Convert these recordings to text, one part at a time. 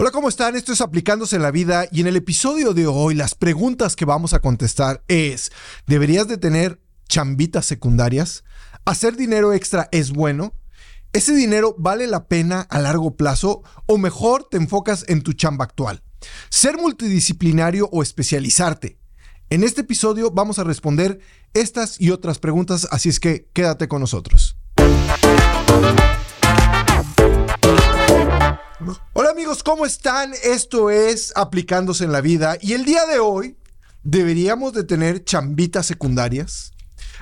Hola, ¿cómo están? Esto es Aplicándose en la Vida y en el episodio de hoy las preguntas que vamos a contestar es, ¿deberías de tener chambitas secundarias? ¿Hacer dinero extra es bueno? ¿Ese dinero vale la pena a largo plazo o mejor te enfocas en tu chamba actual? ¿Ser multidisciplinario o especializarte? En este episodio vamos a responder estas y otras preguntas, así es que quédate con nosotros. Hola amigos, ¿cómo están? Esto es Aplicándose en la Vida y el día de hoy deberíamos de tener chambitas secundarias.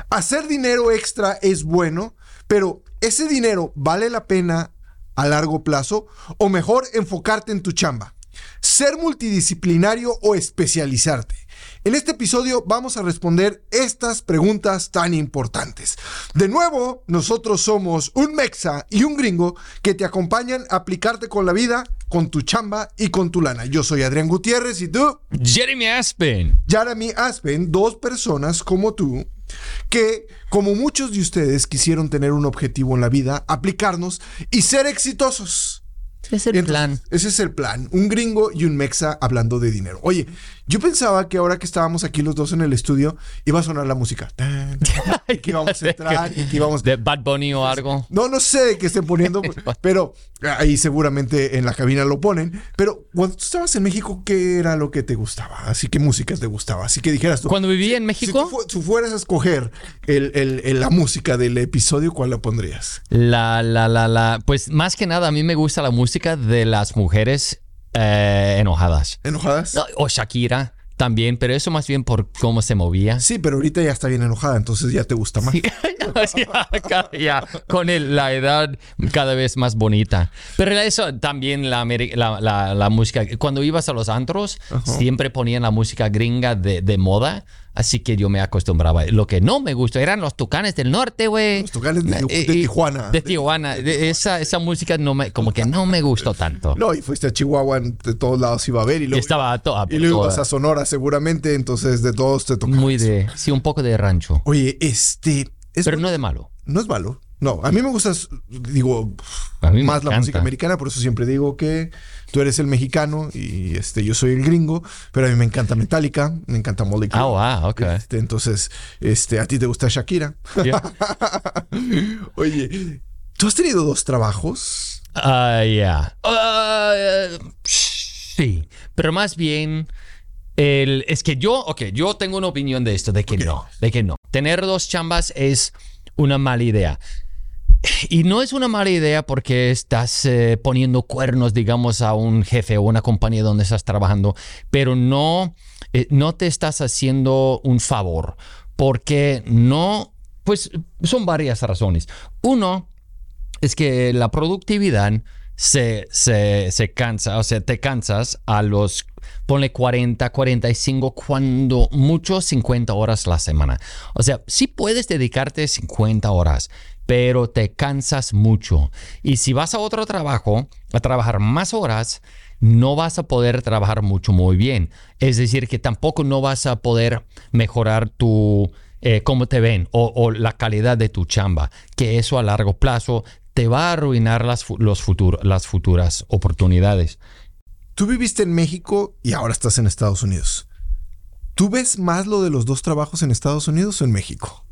Hacer dinero extra es bueno, pero ¿ese dinero vale la pena a largo plazo o mejor enfocarte en tu chamba? Ser multidisciplinario o especializarte. En este episodio vamos a responder estas preguntas tan importantes. De nuevo, nosotros somos un mexa y un gringo que te acompañan a aplicarte con la vida, con tu chamba y con tu lana. Yo soy Adrián Gutiérrez y tú, Jeremy Aspen. Jeremy Aspen, dos personas como tú que, como muchos de ustedes quisieron tener un objetivo en la vida, aplicarnos y ser exitosos. Es el Entonces, plan. Ese es el plan. Un gringo y un mexa hablando de dinero. Oye, yo pensaba que ahora que estábamos aquí los dos en el estudio, iba a sonar la música. Y que íbamos a entrar y que íbamos... De Bad Bunny o algo. No, no sé de qué estén poniendo, pero ahí seguramente en la cabina lo ponen. Pero cuando tú estabas en México, ¿qué era lo que te gustaba? Así que música te gustaba. Así que dijeras tú. Cuando vivía en Si México, tú, fu- tú fueras a escoger el- el- el- la música del episodio, ¿cuál la pondrías? la, la, la, la, pues más que nada a mí me gusta la música de las mujeres eh, enojadas. ¿Enojadas? No, O Shakira también, pero eso más bien por cómo se movía. Sí, pero ahorita ya está bien enojada, entonces ya te gusta más. ya, con el- la edad cada vez más bonita. Pero eso también la, ameri- la, la- la música. Cuando ibas a los antros, siempre ponían la música gringa de, de moda. Así que yo me acostumbraba. Lo que no me gustó eran los tucanes del norte, güey. Los Tucanes de- y- Tijuana. De Tijuana. De- esa, esa música no me, como que no me gustó tanto. No, y fuiste a Chihuahua, de todos lados iba a ver. Y Y luego, estaba a toda, y luego toda- ibas a Sonora seguramente, entonces de todos te tocaba. muy de, sí, un poco de rancho. Oye, este... Es, Pero no de malo. no es malo. No, a mí me gusta, digo, más la música americana, por eso siempre digo que tú eres el mexicano y este yo soy el gringo, pero a mí me encanta Metallica, me encanta Molly Ah, wow, ok. Este, entonces, este, a ti te gusta Shakira. Yeah. Oye, ¿tú has tenido dos trabajos? Ah, ya. Ah, sí, pero más bien el, es que yo, ok, yo tengo una opinión de esto, de que no, de que no. Tener dos chambas es una mala idea. Y no es una mala idea porque estás eh, poniendo cuernos, digamos, a un jefe o una compañía donde estás trabajando, pero no, eh, no te estás haciendo un favor porque no, pues son varias razones. Uno, es que la productividad se, se, se cansa, o sea, te cansas a los, ponle 40, 45, cuando mucho 50 horas la semana. O sea, sí puedes dedicarte 50 horas, pero te cansas mucho. Y si vas a otro trabajo, a trabajar más horas, no vas a poder trabajar mucho muy bien. Es decir, que tampoco no vas a poder mejorar tu, eh, cómo te ven o, o la calidad de tu chamba, que eso a largo plazo te va a arruinar las, los las futuras oportunidades. Tú viviste en México y ahora estás en Estados Unidos. ¿Tú ves más lo de los dos trabajos en Estados Unidos o en México?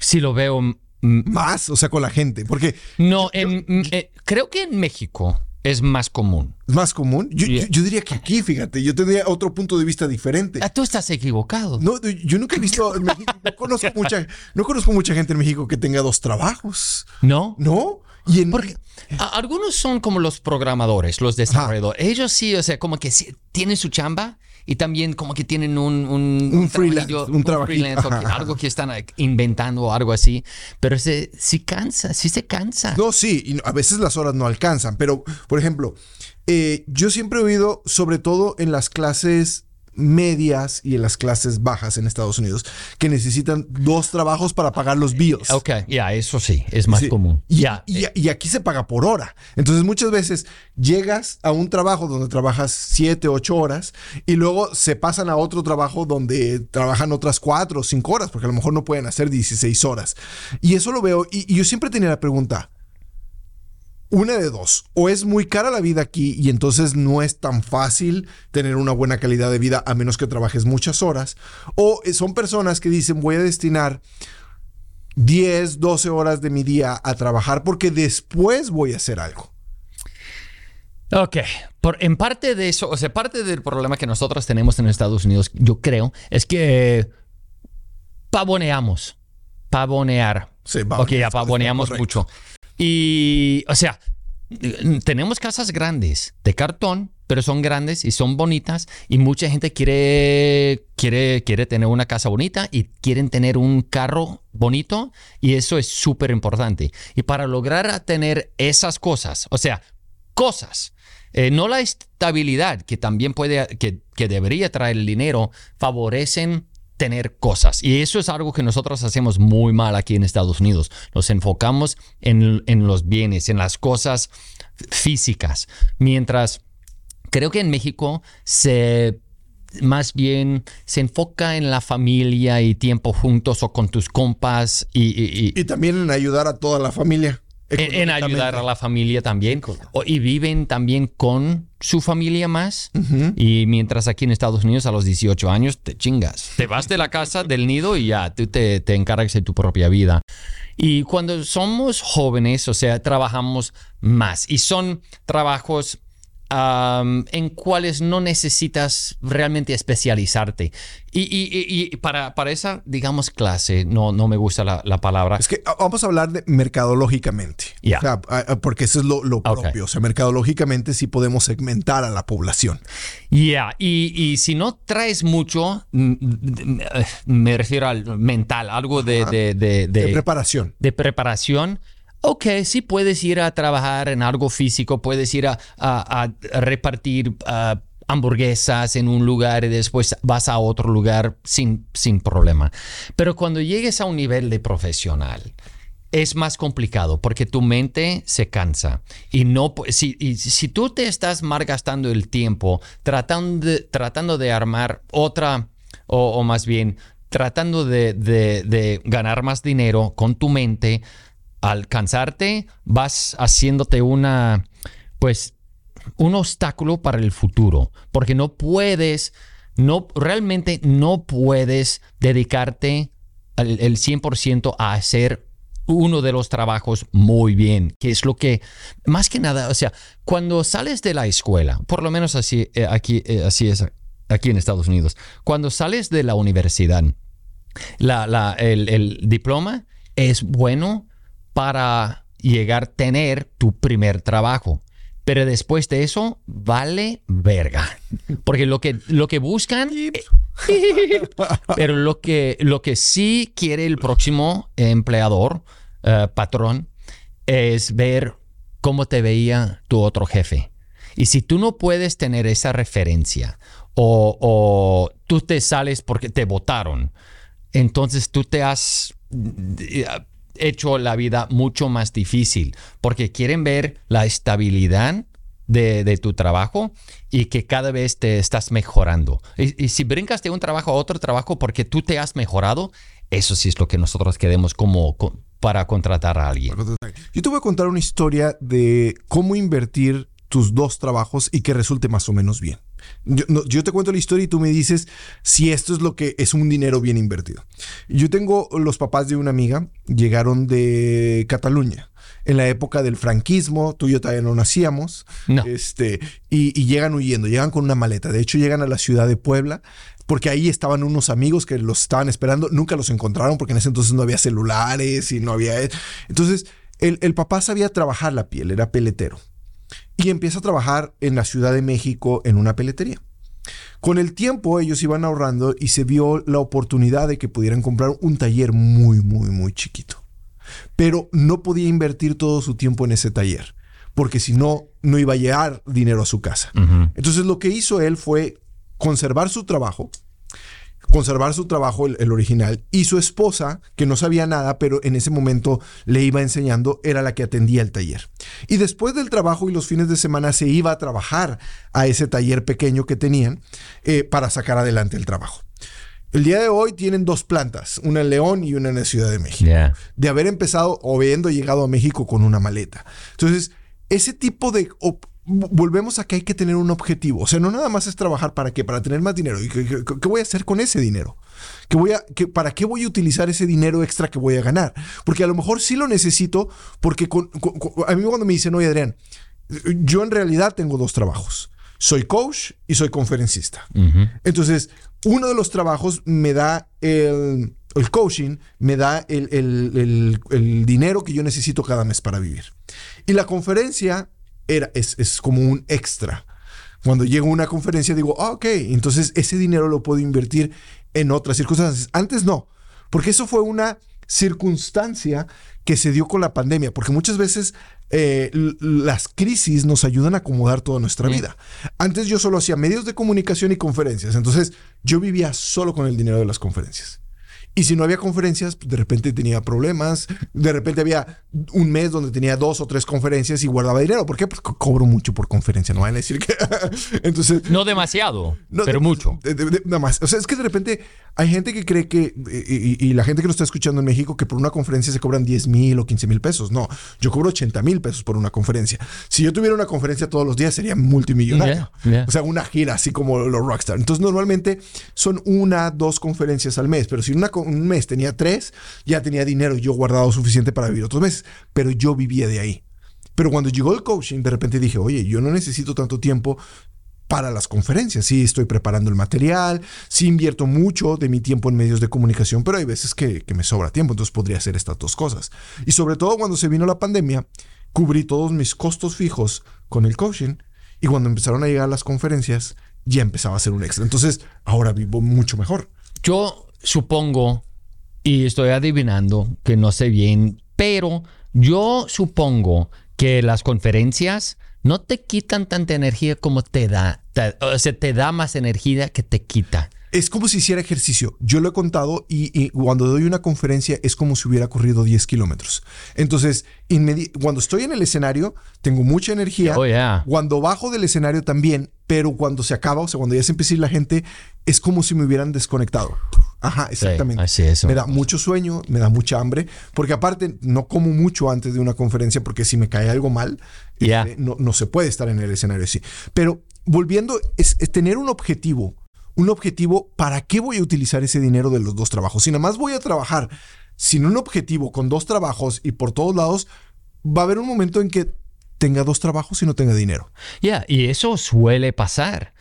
Si lo veo, Más, o sea, con la gente, porque no, en- mm, eh, creo que en México es más común. es más común. Yo, Yeah. yo- diría que aquí, fíjate, yo tendría otro punto de vista diferente. Ah, Tú estás equivocado. No, yo nunca he visto en México, no conozco mucha, no conozco mucha gente en México que tenga dos trabajos. ¿No? ¿No? Y en Porque a- algunos son como los programadores, los desarrolladores. Ellos sí, o sea, como que sí, tienen su chamba y también como que tienen un... Un, Un freelance, un freelance, que Ajá. algo que están eh, inventando o algo así. Pero se, sí cansa, sí se cansa. No, sí, y a veces las horas no alcanzan, pero, por ejemplo, eh, yo siempre he oído, sobre todo en las clases medias y en las clases bajas en Estados Unidos, que necesitan dos trabajos para pagar los bills. Ok, ya, eso sí, es más Sí. común. Y, Ya, y- y aquí se paga por hora. Entonces muchas veces llegas a un trabajo donde trabajas siete, ocho horas y luego se pasan a otro trabajo donde trabajan otras cuatro o cinco horas, porque a lo mejor no pueden hacer 16 horas. Y eso lo veo. Y, y yo siempre tenía la pregunta, una de dos, o es muy cara la vida aquí y entonces no es tan fácil tener una buena calidad de vida a menos que trabajes muchas horas, o son personas que dicen voy a destinar 10, 12 horas de mi día a trabajar porque después voy a hacer algo. Ok, por, en parte de eso, o sea, parte del problema que nosotros tenemos en Estados Unidos, yo creo, es que pavoneamos, pavonear. Sí, ok, ya pavoneamos mucho. Y, o sea, tenemos casas grandes de cartón, pero son grandes y son bonitas y mucha gente quiere, quiere, quiere tener una casa bonita y quieren tener un carro bonito y eso es súper importante. Y para lograr tener esas cosas, o sea, cosas, eh, no la estabilidad que también puede, que, que debería traer el dinero, favorecen tener cosas. Y eso es algo que nosotros hacemos muy mal aquí en Estados Unidos. Nos enfocamos en, en los bienes, en las cosas físicas, mientras creo que en México se más bien se enfoca en la familia y tiempo juntos o con tus compas y, y también en ayudar a toda la familia. En, ayudar a la familia también. y viven también con su familia más. Y mientras aquí en Estados Unidos a los 18 años te chingas. Te vas de la casa, del nido y ya, tú te, te encargas de tu propia vida. Y cuando somos jóvenes, o sea, trabajamos más. Y son trabajos en cuales no necesitas realmente especializarte. Y, para, para, esa, digamos, clase, no, no me gusta la, palabra. Es que ah, vamos a hablar de mercadológicamente. porque eso es lo, propio. O sea, mercadológicamente sí podemos segmentar a la población. Ya, y, si no traes mucho, me refiero al mental, algo de, de, de preparación. De preparación ok, sí puedes ir a trabajar en algo físico, puedes ir a, repartir hamburguesas en un lugar y después vas a otro lugar sin, sin problema. Pero cuando llegues a un nivel de profesional, es más complicado porque tu mente se cansa y no si, si tú te estás malgastando el tiempo tratando de, tratando de armar otra o, más bien tratando de, de, ganar más dinero con tu mente al cansarte, vas haciéndote una, pues, un obstáculo para el futuro, porque no puedes, no, realmente no puedes dedicarte el, el 100% a hacer uno de los trabajos muy bien, que es lo que, más que nada, o sea, cuando sales de la escuela, por lo menos así, eh, aquí, eh, así es aquí en Estados Unidos, cuando sales de la universidad, la, el diploma es bueno, para llegar a tener tu primer trabajo. Pero después de eso, vale verga. Porque lo que, lo que buscan... pero lo que, lo que sí quiere el próximo empleador, eh, patrón, es ver cómo te veía tu otro jefe. Y si tú no puedes tener esa referencia o, o tú te sales porque te votaron, entonces tú te has hecho la vida mucho más difícil porque quieren ver la estabilidad de, tu trabajo y que cada vez te estás mejorando. Y, si brincas de un trabajo a otro trabajo porque tú te has mejorado, eso sí es lo que nosotros queremos como para contratar a alguien. Yo te voy a contar una historia de cómo invertir tus dos trabajos y que resulte más o menos bien. Yo, te cuento la historia y tú me dices si esto es lo que es un dinero bien invertido. Yo tengo los papás de una amiga, llegaron de Cataluña en la época del franquismo, tú y yo todavía no nacíamos, Este, y, y, llegan huyendo, llegan con una maleta. De hecho, llegan a la ciudad de Puebla, porque ahí estaban unos amigos que los estaban esperando, nunca los encontraron porque en ese entonces no había celulares y no había... Entonces, el, el papá sabía trabajar la piel, era peletero y empieza a trabajar en la Ciudad de México en una peletería. Con el tiempo ellos iban ahorrando y se vio la oportunidad de que pudieran comprar un taller muy, muy, muy chiquito. Pero no podía invertir todo su tiempo en ese taller, porque si no, no iba a llegar dinero a su casa. Entonces lo que hizo él fue conservar su trabajo, conservar su trabajo, el, original, y su esposa, que no sabía nada, pero en ese momento le iba enseñando, era la que atendía el taller. Y después del trabajo y los fines de semana se iba a trabajar a ese taller pequeño que tenían eh, para sacar adelante el trabajo. El día de hoy tienen dos plantas, una en León y una en la Ciudad de México. De haber empezado o habiendo llegado a México con una maleta. Entonces, ese tipo de... op- volvemos a que hay que tener un objetivo. O sea, no nada más es trabajar para qué, para tener más dinero. ¿Y qué, qué- qué voy a hacer con ese dinero? ¿Qué voy a, qué- ¿Para qué voy a utilizar ese dinero extra que voy a ganar? Porque a lo mejor sí lo necesito, porque con- con- con- a mí cuando me dicen, oye Adrián, yo en realidad tengo dos trabajos. Soy coach y soy conferencista. Entonces, uno de los trabajos me da el, el coaching, me da el- el- el dinero que yo necesito cada mes para vivir. Y la conferencia era, es, es como un extra. Cuando llego a una conferencia digo, ah, ok, entonces ese dinero lo puedo invertir en otras circunstancias. Antes no, porque eso fue una circunstancia que se dio con la pandemia, porque muchas veces eh, las crisis nos ayudan a acomodar toda nuestra vida. Antes yo solo hacía medios de comunicación y conferencias, entonces yo vivía solo con el dinero de las conferencias. Y si no había conferencias, pues, de repente tenía problemas. De repente había un mes donde tenía dos o tres conferencias y guardaba dinero. ¿Por qué? Co- cobro mucho por conferencia. No van a decir que. Entonces. No demasiado, no, pero de- mucho. de- de- de- nada más. O sea, es que de repente hay gente que cree que. Y, y- y la gente que nos está escuchando en México, que por una conferencia se cobran 10 mil o 15 mil pesos. No, yo cobro 80 mil pesos por una conferencia. Si yo tuviera una conferencia todos los días, sería multimillonario. Yeah, yeah. O sea, una gira así como los rockstar. Entonces, normalmente son una, dos conferencias al mes. Pero si una, co- un mes tenía tres, ya tenía dinero yo guardado suficiente para vivir otros meses. Pero yo vivía de ahí. Pero cuando llegó el coaching, de repente dije, oye, yo no necesito tanto tiempo para las conferencias. Sí, estoy preparando el material, sí invierto mucho de mi tiempo en medios de comunicación, pero hay veces que, que me sobra tiempo, entonces podría hacer estas dos cosas. Y sobre todo cuando se vino la pandemia, cubrí todos mis costos fijos con el coaching y cuando empezaron a llegar las conferencias, ya empezaba a ser un extra. Entonces, ahora vivo mucho mejor. Yo supongo, y estoy adivinando que no sé bien, pero yo supongo que las conferencias no te quitan tanta energía como te da. o sea, te da más energía que te quita. Es como si hiciera ejercicio. Yo lo he contado y, y cuando doy una conferencia es como si hubiera corrido 10 kilómetros. Entonces, cuando estoy en el escenario, tengo mucha energía. Oh, yeah. Cuando bajo del escenario también, pero cuando se acaba, o sea, cuando ya se empieza a ir la gente, es como si me hubieran desconectado. Ajá, exactamente. así es. Me da mucho sueño, me da mucha hambre, porque aparte no como mucho antes de una conferencia, porque si me cae algo mal, este, no, no se puede estar en el escenario así. Pero volviendo, es, es tener un objetivo, un objetivo, ¿para qué voy a utilizar ese dinero de los dos trabajos? Si nada más voy a trabajar sin un objetivo, con dos trabajos y por todos lados, va a haber un momento en que tenga dos trabajos y no tenga dinero. Ya, y eso suele pasar.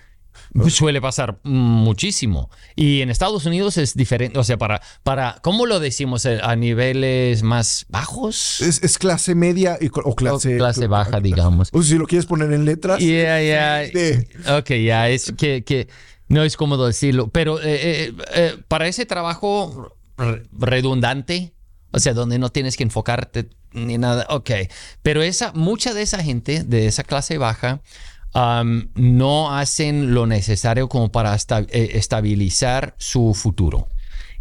Suele pasar muchísimo. Y en Estados Unidos es diferente. O sea, para, para ¿cómo lo decimos? Eh, A niveles más bajos. Es, es clase media y- o O clase, clase baja, digamos. O si lo quieres poner en letras. Ya, ya. Sí. Ok, ya, es que, que no es cómodo decirlo. Pero eh, eh, eh, para ese trabajo re- redundante, o sea, donde no tienes que enfocarte ni nada, ok. Pero esa, mucha de esa gente de esa clase baja no hacen lo necesario como para eh, estabilizar su futuro.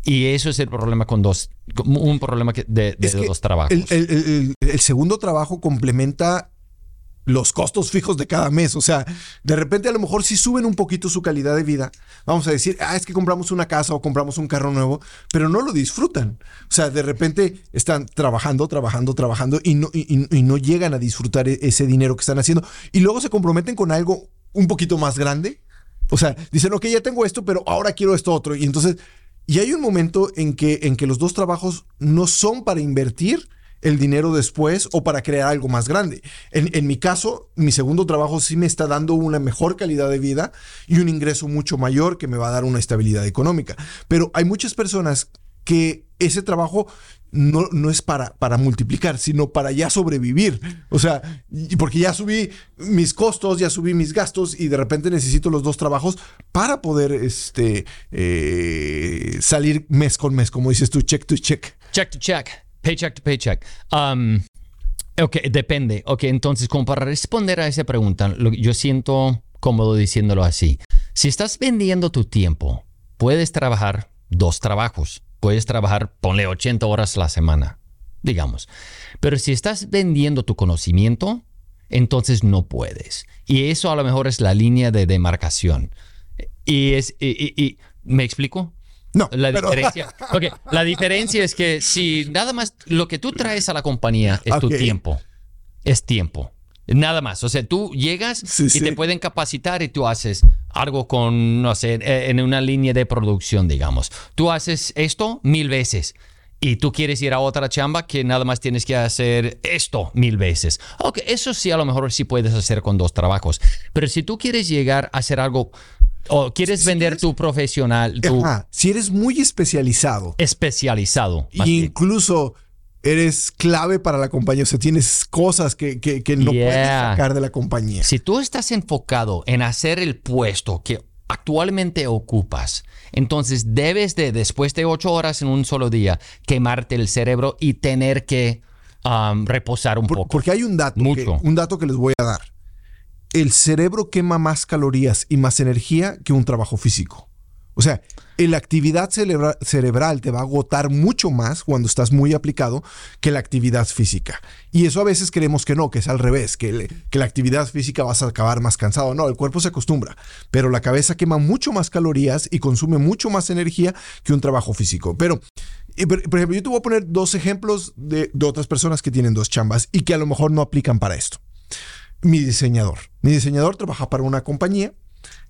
Y eso es el problema con dos, un problema de, dos trabajos. El, el- el- el segundo trabajo complementa los costos fijos de cada mes. O sea, de repente a lo mejor si suben un poquito su calidad de vida, vamos a decir, ah, es que compramos una casa o compramos un carro nuevo, pero no lo disfrutan. O sea, de repente están trabajando, trabajando, trabajando y no, y no llegan a disfrutar e- ese dinero que están haciendo. Y luego se comprometen con algo un poquito más grande. O sea, dicen, ok, ya tengo esto, pero ahora quiero esto otro. Y entonces, y hay un momento en que, en que los dos trabajos no son para invertir el dinero después o para crear algo más grande. En, en mi caso, mi segundo trabajo sí me está dando una mejor calidad de vida y un ingreso mucho mayor que me va a dar una estabilidad económica. Pero hay muchas personas que ese trabajo no, no es para, para multiplicar, sino para ya sobrevivir. O sea, porque ya subí mis costos, ya subí mis gastos y de repente necesito los dos trabajos para poder este, eh, salir mes con mes, como dices tú, check to check. Check to check, paycheck to paycheck. Um, ok, depende. Ok, entonces, como para responder a esa pregunta, lo- yo siento cómodo diciéndolo así. Si estás vendiendo tu tiempo, puedes trabajar dos trabajos. Puedes trabajar, ponle 80 horas a la semana, digamos. Pero si estás vendiendo tu conocimiento, entonces no puedes. Y eso a lo mejor es la línea de demarcación. Y es, y- y- ¿me explico? No, La pero- diferencia. ok, la diferencia es que si nada más lo que tú traes a la compañía es tu tiempo, es tiempo. Nada más. O sea, tú llegas Sí, y sí. te pueden capacitar y tú haces algo con, no sé, eh, en una línea de producción, digamos. Tú haces esto mil veces. Y tú quieres ir a otra chamba que nada más tienes que hacer esto mil veces. Ok, eso sí, a lo mejor sí puedes hacer con dos trabajos. Pero si tú quieres llegar a hacer algo o quieres Si vender tu profesional, tu Ajá. Si eres muy especializado, especializado. bien. incluso eres clave para la compañía, o sea, tienes cosas que, que- que no puedes sacar de la compañía. Si tú estás enfocado en hacer el puesto que actualmente ocupas, entonces debes de, después de ocho horas en un solo día, quemarte el cerebro y tener que um, reposar un Por- poco. porque hay un dato, que, un dato que les voy a dar. El cerebro quema más calorías y más energía que un trabajo físico. O sea, la actividad cerebra- cerebral te va a agotar mucho más cuando estás muy aplicado que la actividad física. Y eso a veces creemos que no, que es al revés, que, la actividad física vas a acabar más cansado. No, el cuerpo se acostumbra, pero la cabeza quema mucho más calorías y consume mucho más energía que un trabajo físico. Pero, y por ejemplo, yo te voy a poner dos ejemplos de otras personas que tienen dos chambas y que a lo mejor no aplican para esto mi diseñador. Mi diseñador trabaja para una compañía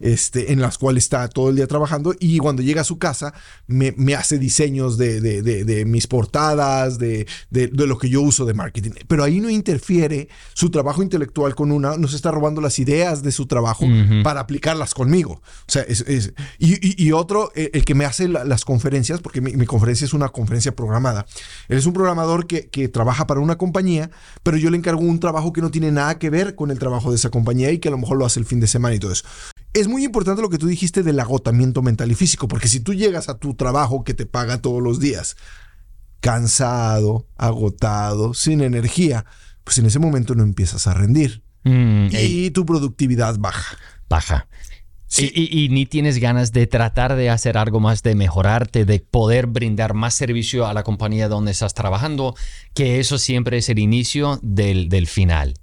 este, en las cuales está todo el día trabajando y cuando llega a su casa me, me hace diseños de, de- de- de mis portadas, de, lo que yo uso de marketing. Pero ahí no interfiere su trabajo intelectual con una, no se está robando las ideas de su trabajo para aplicarlas conmigo. O sea, es, es- y, y- y otro, eh, el que me hace la- las conferencias, porque mi, mi conferencia es una conferencia programada. Él es un programador que, que trabaja para una compañía, pero yo le encargo un trabajo que no tiene nada que ver con el trabajo de esa compañía y que a lo mejor lo hace el fin de semana y todo eso. Es muy importante lo que tú dijiste del agotamiento mental y físico, porque si tú llegas a tu trabajo que te paga todos los días, cansado, agotado, sin energía, pues en ese momento no empiezas a rendir Mm, ey, y tu productividad baja. baja. Sí. Y, y- y ni tienes ganas de tratar de hacer algo más, de mejorarte, de poder brindar más servicio a la compañía donde estás trabajando, que eso siempre es el inicio del, del final.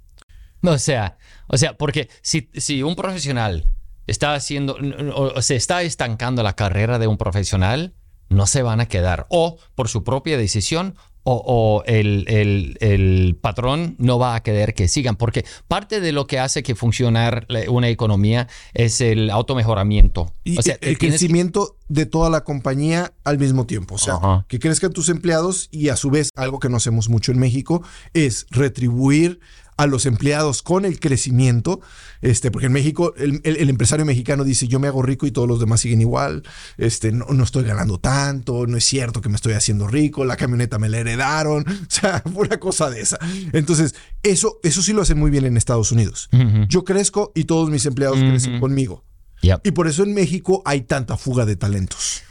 O sea, o sea, porque si, si un profesional está haciendo o, se está estancando la carrera de un profesional, no se van a quedar o por su propia decisión o, o el, el- el patrón no va a querer que sigan, porque parte de lo que hace que funcionar una economía es el automejoramiento. Y o sea, el que- crecimiento de toda la compañía al mismo tiempo. O sea, Ajá. que crezcan tus empleados y a su vez, algo que no hacemos mucho en México es retribuir a los empleados con el crecimiento. Este, porque en México el, el- el empresario mexicano dice yo me hago rico y todos los demás siguen igual. Este, no, no estoy ganando tanto, no es cierto que me estoy haciendo rico, la camioneta me la heredaron. O sea, una cosa de esa. Entonces, eso, eso sí lo hacen muy bien en Estados Unidos. Yo crezco y todos mis empleados crecen conmigo. Yep. Y por eso en México hay tanta fuga de talentos.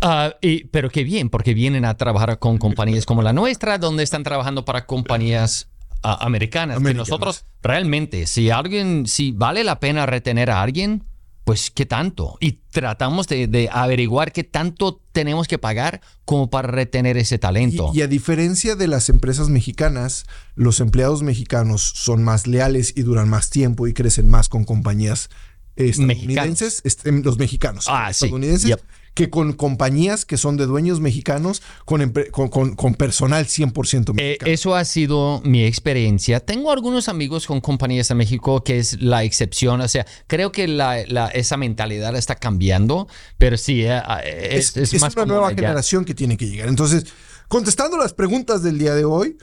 Ah, y- pero qué bien, porque vienen a trabajar con compañías como la nuestra, donde están trabajando para compañías americanas. Que nosotros realmente, si alguien, si vale la pena retener a alguien, pues qué tanto. Y tratamos de, de averiguar qué tanto tenemos que pagar como para retener ese talento. Y, y a diferencia de las empresas mexicanas, los empleados mexicanos son más leales y duran más tiempo y crecen más con compañías estadounidenses, est- em, los mexicanos Ah, sí. estadounidenses, Yep. Que con compañías que son de dueños mexicanos, con, con, con- con personal 100% Eh, mexicano. eso ha sido mi experiencia. Tengo algunos amigos con compañías en México que es la excepción. O sea, creo que la, la- esa mentalidad está cambiando, pero sí, eh, eh, es, es es más una común nueva allá. generación que tiene que llegar. Entonces, contestando las preguntas del día de hoy,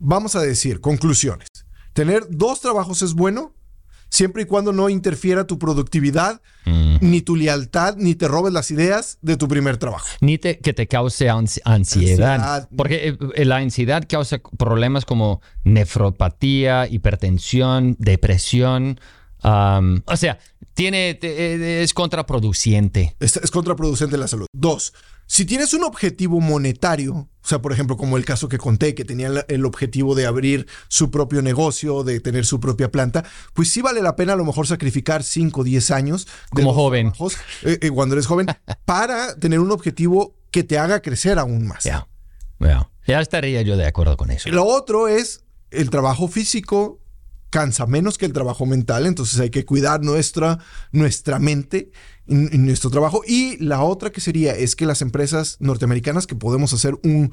vamos a decir conclusiones. Tener dos trabajos es bueno, siempre y cuando no interfiera tu productividad, Mm. ni tu lealtad, ni te robes las ideas de tu primer trabajo. Ni te- que te cause ansi- ansiedad. Ansiedad. Porque eh, la ansiedad causa problemas como nefropatía, hipertensión, depresión. um, o sea, tiene, eh, es contraproducente. Es, es contraproducente la salud. Dos, si tienes un objetivo monetario, o sea, por ejemplo, como el caso que conté, que tenía el objetivo de abrir su propio negocio, de tener su propia planta, pues sí vale la pena a lo mejor sacrificar 5 o 10 años. de Como joven. trabajos, eh, eh, cuando eres joven, para tener un objetivo que te haga crecer aún más. Ya, ya. Ya estaría yo de acuerdo con eso. Lo otro es el trabajo físico cansa menos que el trabajo mental, entonces hay que cuidar nuestra, nuestra mente y, nuestro trabajo. Y la otra que sería es que las empresas norteamericanas que podemos hacer un,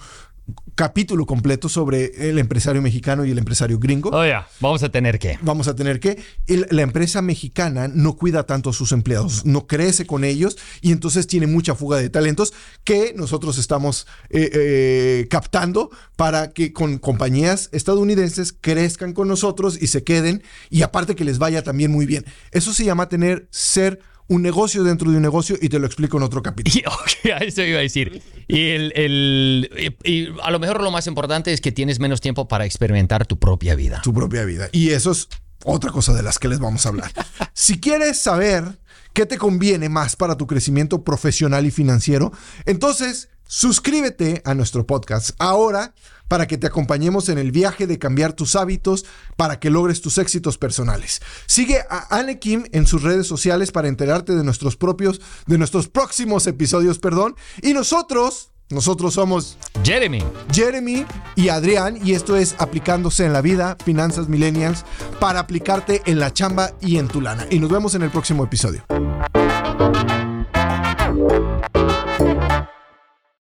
capítulo completo sobre el empresario mexicano y el empresario gringo. Oh, ya. Vamos a tener que. Vamos a tener que. el- la empresa mexicana no cuida tanto a sus empleados, no crece con ellos y entonces tiene mucha fuga de talentos que nosotros estamos eh, eh, captando para que con compañías estadounidenses crezcan con nosotros y se queden y aparte que les vaya también muy bien. Eso se llama tener, ser un negocio dentro de un negocio y te lo explico en otro capítulo. Y, ok, a eso iba a decir. Y, el, el- y- y a lo mejor lo más importante es que tienes menos tiempo para experimentar tu propia vida. tu propia vida. Y eso es otra cosa de las que les vamos a hablar. si quieres saber qué te conviene más para tu crecimiento profesional y financiero, entonces suscríbete a nuestro podcast ahora para que te acompañemos en el viaje de cambiar tus hábitos para que logres tus éxitos personales. Sigue a Anne Kim en sus redes sociales para enterarte de nuestros propios, de nuestros próximos episodios, perdón. Y nosotros, nosotros somos Jeremy. Jeremy y Adrián y esto es aplicándose en la vida, finanzas millennials, para aplicarte en la chamba y en tu lana. Y nos vemos en el próximo episodio.